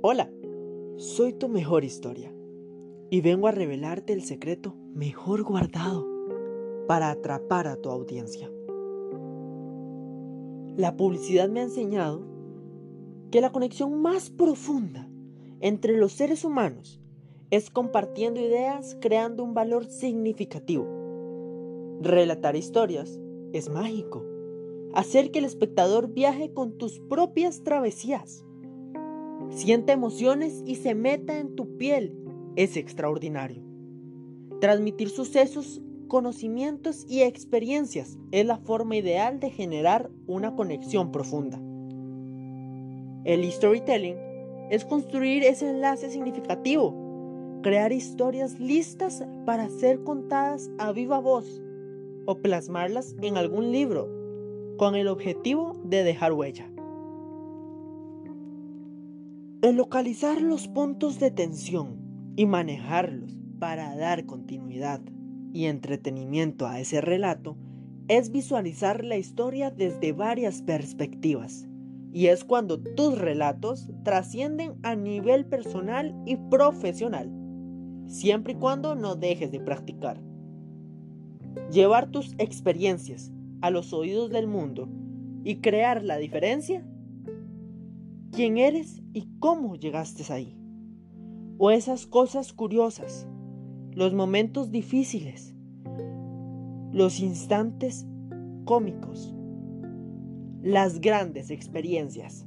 Hola, soy tu mejor historia y vengo a revelarte el secreto mejor guardado para atrapar a tu audiencia. La publicidad me ha enseñado que la conexión más profunda entre los seres humanos es compartiendo ideas creando un valor significativo. Relatar historias es mágico. Hacer que el espectador viaje con tus propias travesías siente emociones y se meta en tu piel es extraordinario. Transmitir sucesos, conocimientos y experiencias es la forma ideal de generar una conexión profunda. El storytelling es construir ese enlace significativo, crear historias listas para ser contadas a viva voz o plasmarlas en algún libro con el objetivo de dejar huella. El localizar los puntos de tensión y manejarlos para dar continuidad y entretenimiento a ese relato es visualizar la historia desde varias perspectivas. Y es cuando tus relatos trascienden a nivel personal y profesional, siempre y cuando no dejes de practicar. Llevar tus experiencias a los oídos del mundo y crear la diferencia quién eres y cómo llegaste ahí. O esas cosas curiosas, los momentos difíciles, los instantes cómicos, las grandes experiencias.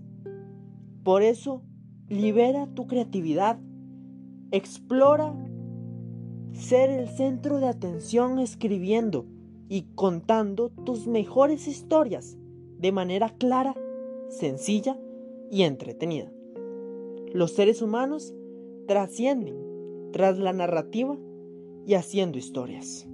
Por eso, libera tu creatividad, explora ser el centro de atención escribiendo y contando tus mejores historias de manera clara, sencilla y entretenida. Los seres humanos trascienden tras la narrativa y haciendo historias.